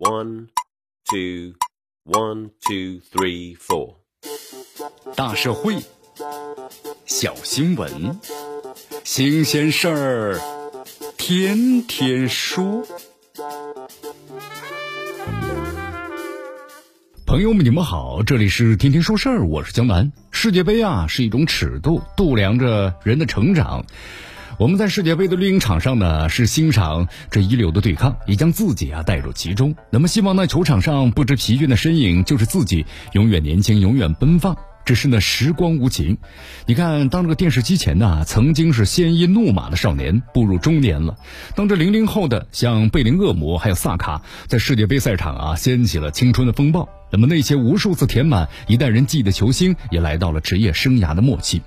One, two, one, two, three, four。大社会，小新闻，新鲜事儿，天天说。朋友们，你们好，这里是天天说事儿，我是江南。世界杯啊，是一种尺度，度量着人的成长。我们在世界杯的绿茵场上呢，是欣赏这一流的对抗，也将自己啊带入其中。那么，希望呢球场上不知疲倦的身影，就是自己永远年轻，永远奔放。只是呢，时光无情。你看，当这个电视机前呢，曾经是鲜衣怒马的少年，步入中年了。当这零零后的像贝林厄姆还有萨卡，在世界杯赛场啊，掀起了青春的风暴。那么那些无数次填满一代人记忆的球星，也来到了职业生涯的末期。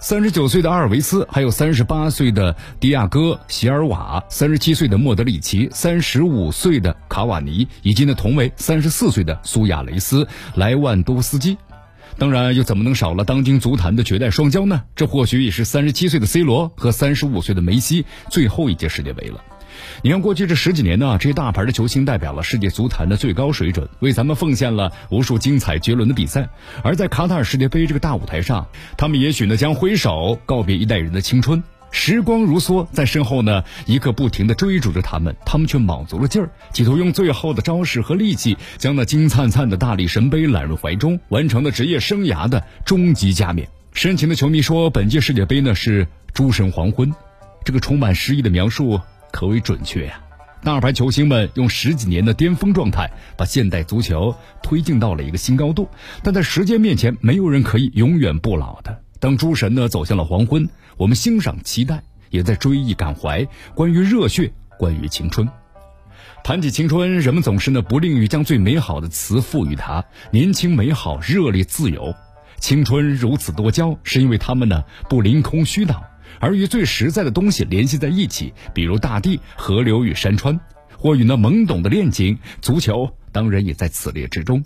三十九岁的阿尔维斯，还有三十八岁的迪亚哥·席尔瓦，三十七岁的莫德里奇，三十五岁的卡瓦尼，以及呢同为三十四岁的苏亚雷斯、莱万多夫斯基。当然，又怎么能少了当今足坛的绝代双骄呢？这或许也是三十七岁的 C 罗和三十五岁的梅西最后一届世界杯了。你看，过去这十几年呢，这些大牌的球星代表了世界足坛的最高水准，为咱们奉献了无数精彩绝伦的比赛。而在卡塔尔世界杯这个大舞台上，他们也许呢将挥手告别一代人的青春。时光如梭，在身后呢一刻不停地追逐着他们，他们却卯足了劲儿，企图用最后的招式和力气，将那金灿灿的大力神杯揽入怀中，完成了职业生涯的终极加冕。深情的球迷说，本届世界杯呢是诸神黄昏，这个充满诗意的描述可谓准确呀。大牌球星们用十几年的巅峰状态，把现代足球推进到了一个新高度，但在时间面前，没有人可以永远不老的。当诸神呢走向了黄昏。我们欣赏、期待，也在追忆、感怀关于热血，关于青春。谈起青春，人们总是呢不吝于将最美好的词赋予它：年轻、美好、热烈、自由。青春如此多娇，是因为他们呢不凌空虚脑，而与最实在的东西联系在一起，比如大地、河流与山川，或与那懵懂的恋情。足球当然也在此列之中。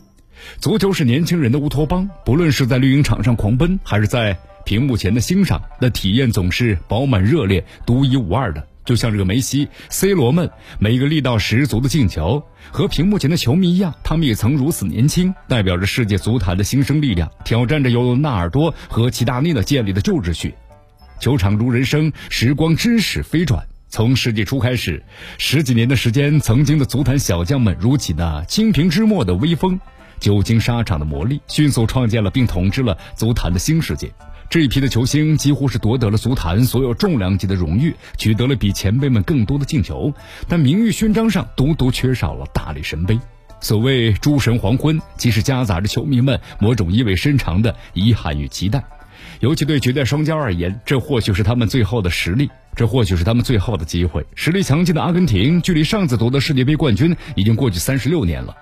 足球是年轻人的乌托邦，不论是在绿茵场上狂奔，还是在。屏幕前的欣赏，那体验总是饱满热烈、独一无二的。就像这个梅西、C 罗们每一个力道十足的进球，和屏幕前的球迷一样，他们也曾如此年轻，代表着世界足坛的新生力量，挑战着由纳尔多和齐达内的建立的旧秩序。球场如人生，时光之使飞转。从世纪初开始，十几年的时间，曾经的足坛小将们如起那清平之末的微风，久经沙场的磨砺，迅速创建了并统治了足坛的新世界。这一批的球星几乎是夺得了足坛所有重量级的荣誉，取得了比前辈们更多的进球，但名誉勋章上独独缺少了大力神杯。所谓诸神黄昏，即是夹杂着球迷们某种意味深长的遗憾与期待。尤其对绝代双骄而言，这或许是他们最后的实力，这或许是他们最后的机会。实力强劲的阿根廷，距离上次夺得世界杯冠军已经过去三十六年了。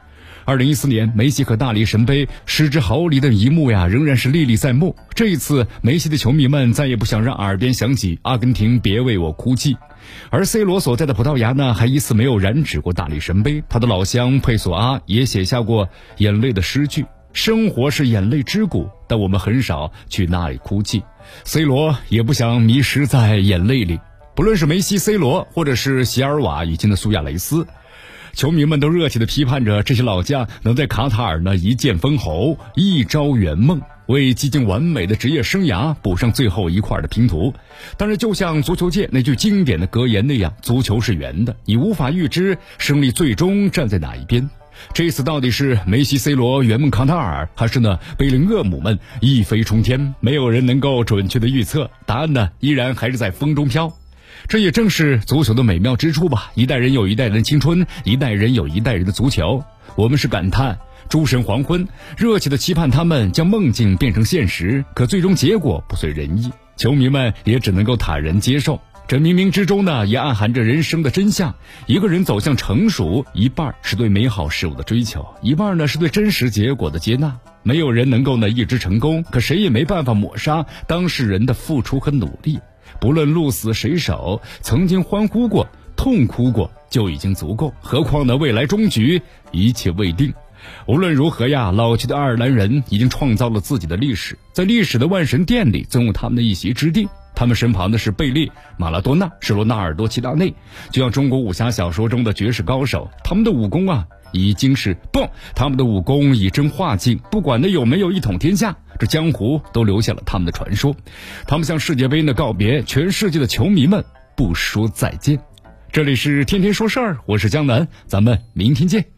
二零一四年，梅西和大力神杯失之毫厘的一幕呀，仍然是历历在目。这一次，梅西的球迷们再也不想让耳边响起“阿根廷别为我哭泣”，而 C 罗所在的葡萄牙呢，还一次没有染指过大力神杯。他的老乡佩索阿也写下过眼泪的诗句：“生活是眼泪之谷，但我们很少去那里哭泣。”C 罗也不想迷失在眼泪里。不论是梅西、C 罗，或者是席尔瓦以及的苏亚雷斯。球迷们都热切地批判着这些老将能在卡塔尔呢一剑封喉，一朝圆梦，为几近完美的职业生涯补上最后一块的拼图。但是，就像足球界那句经典的格言那样，足球是圆的，你无法预知胜利最终站在哪一边。这次到底是梅西、C 罗圆梦卡塔尔，还是呢贝林厄姆们一飞冲天？没有人能够准确的预测，答案呢依然还是在风中飘。这也正是足球的美妙之处吧！一代人有一代人的青春，一代人有一代人的足球。我们是感叹诸神黄昏，热切的期盼他们将梦境变成现实。可最终结果不遂人意，球迷们也只能够坦然接受。这冥冥之中呢，也暗含着人生的真相。一个人走向成熟，一半是对美好事物的追求，一半呢是对真实结果的接纳。没有人能够呢一直成功，可谁也没办法抹杀当事人的付出和努力。不论鹿死谁手，曾经欢呼过、痛哭过就已经足够。何况呢，未来终局一切未定。无论如何呀，老去的爱尔兰人已经创造了自己的历史，在历史的万神殿里总有他们的一席之地。他们身旁的是贝利、马拉多纳、是罗纳尔多、齐达内，就像中国武侠小说中的绝世高手。他们的武功啊，已经是不，他们的武功以真化境，不管的有没有一统天下，这江湖都留下了他们的传说。他们向世界杯呢告别，全世界的球迷们不说再见。这里是天天说事儿，我是江南，咱们明天见。